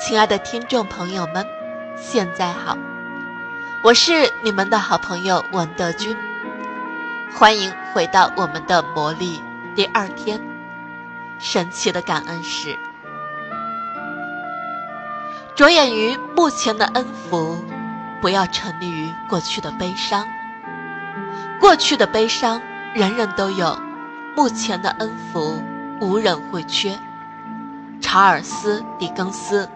亲爱的听众朋友们，现在好，我是你们的好朋友文德军，欢迎回到我们的魔力第二天，神奇的感恩史。着眼于目前的恩福，不要沉溺于过去的悲伤。过去的悲伤人人都有，目前的恩福无人会缺。查尔斯·狄更斯。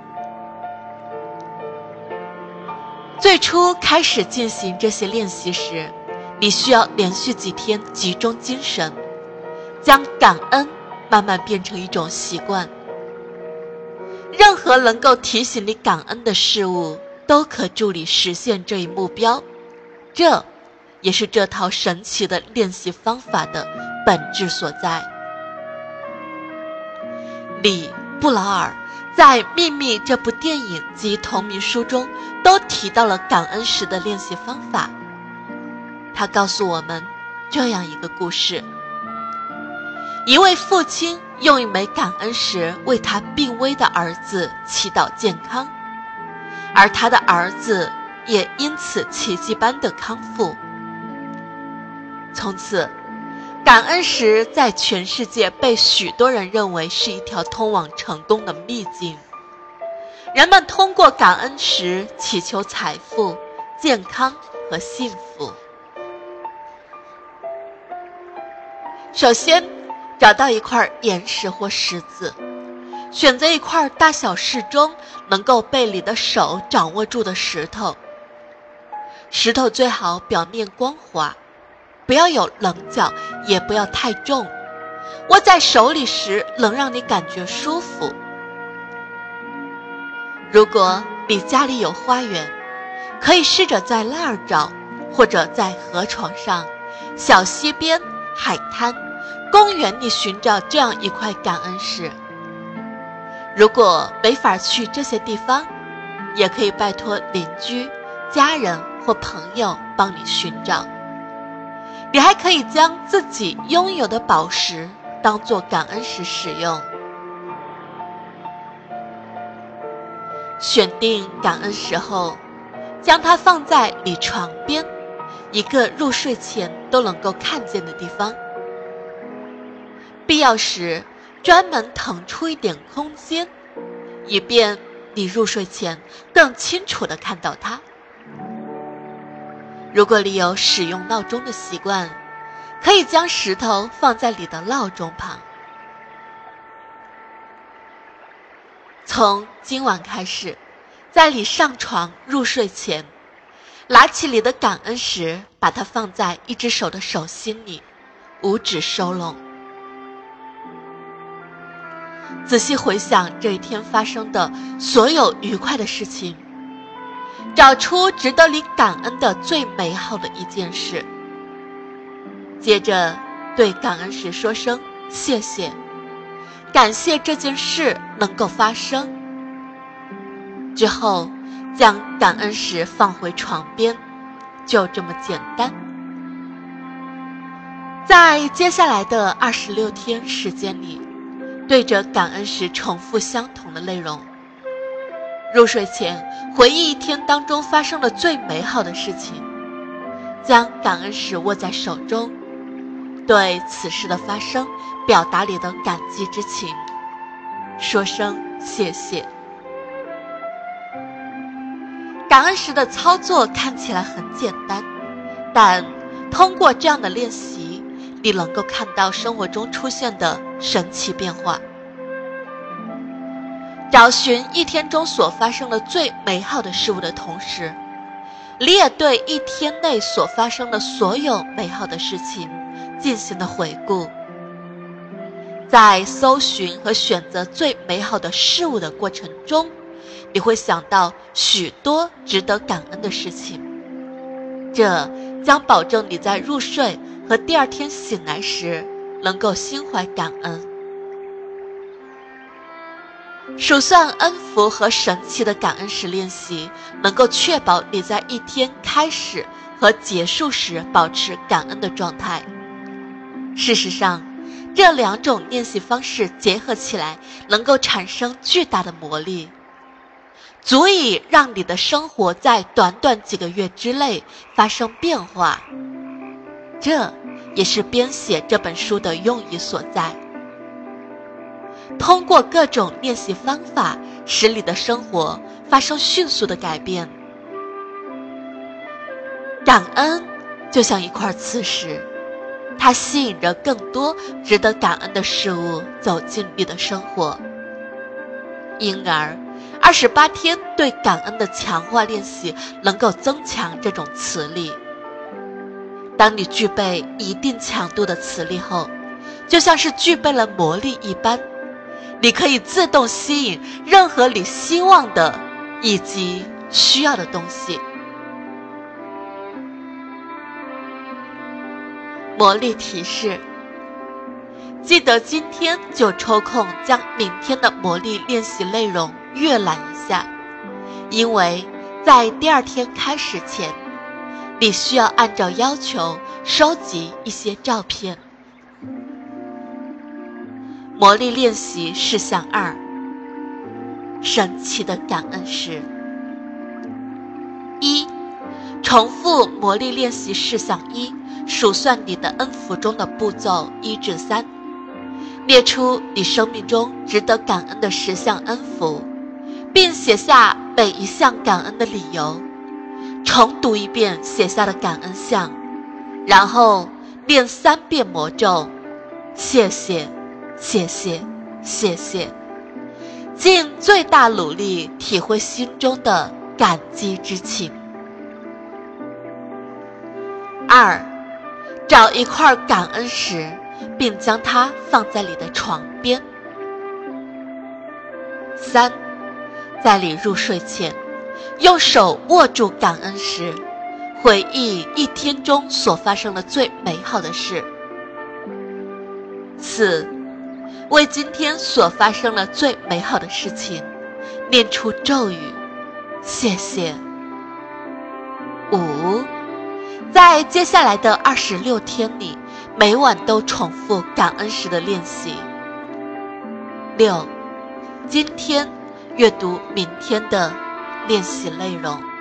最初开始进行这些练习时，你需要连续几天集中精神，将感恩慢慢变成一种习惯。任何能够提醒你感恩的事物，都可助你实现这一目标。这，也是这套神奇的练习方法的本质所在。李。布劳尔在《秘密》这部电影及同名书中都提到了感恩时的练习方法。他告诉我们这样一个故事：一位父亲用一枚感恩石为他病危的儿子祈祷健康，而他的儿子也因此奇迹般的康复。从此。感恩石在全世界被许多人认为是一条通往成功的秘境。人们通过感恩石祈求财富、健康和幸福。首先，找到一块岩石或石子，选择一块大小适中、能够被你的手掌握住的石头。石头最好表面光滑。不要有棱角，也不要太重，握在手里时能让你感觉舒服。如果你家里有花园，可以试着在那儿找，或者在河床上、小溪边、海滩、公园里寻找这样一块感恩石。如果没法去这些地方，也可以拜托邻居、家人或朋友帮你寻找。你还可以将自己拥有的宝石当做感恩石使用。选定感恩时候，将它放在你床边一个入睡前都能够看见的地方。必要时，专门腾出一点空间，以便你入睡前更清楚地看到它。如果你有使用闹钟的习惯，可以将石头放在你的闹钟旁。从今晚开始，在你上床入睡前，拿起你的感恩石，把它放在一只手的手心里，五指收拢。仔细回想这一天发生的所有愉快的事情。找出值得你感恩的最美好的一件事，接着对感恩石说声谢谢，感谢这件事能够发生。之后将感恩石放回床边，就这么简单。在接下来的二十六天时间里，对着感恩石重复相同的内容。入睡前，回忆一天当中发生的最美好的事情，将感恩石握在手中，对此事的发生表达你的感激之情，说声谢谢。感恩时的操作看起来很简单，但通过这样的练习，你能够看到生活中出现的神奇变化。找寻一天中所发生的最美好的事物的同时，你也对一天内所发生的所有美好的事情进行了回顾。在搜寻和选择最美好的事物的过程中，你会想到许多值得感恩的事情，这将保证你在入睡和第二天醒来时能够心怀感恩。数算恩福和神奇的感恩时练习，能够确保你在一天开始和结束时保持感恩的状态。事实上，这两种练习方式结合起来，能够产生巨大的魔力。足以让你的生活在短短几个月之内发生变化。这也是编写这本书的用意所在。通过各种练习方法，使你的生活发生迅速的改变。感恩就像一块磁石，它吸引着更多值得感恩的事物走进你的生活。因而，二十八天对感恩的强化练习能够增强这种磁力。当你具备一定强度的磁力后，就像是具备了魔力一般，你可以自动吸引任何你希望的以及需要的东西。魔力提示：记得今天就抽空将明天的魔力练习内容阅览一下，因为在第二天开始前，你需要按照要求收集一些照片。魔力练习事项二：神奇的感恩石。一、重复魔力练习事项一。数算你的恩福中的步骤一至三，列出你生命中值得感恩的十项恩福，并写下每一项感恩的理由。重读一遍写下的感恩项，然后念三遍魔咒：谢谢，谢谢，谢谢。尽最大努力体会心中的感激之情。二。找一块感恩石，并将它放在你的床边。三，在你入睡前，用手握住感恩石，回忆一天中所发生的最美好的事。四，为今天所发生的最美好的事情，念出咒语，谢谢。五。在接下来的二十六天里，每晚都重复感恩时的练习。六，今天阅读明天的练习内容。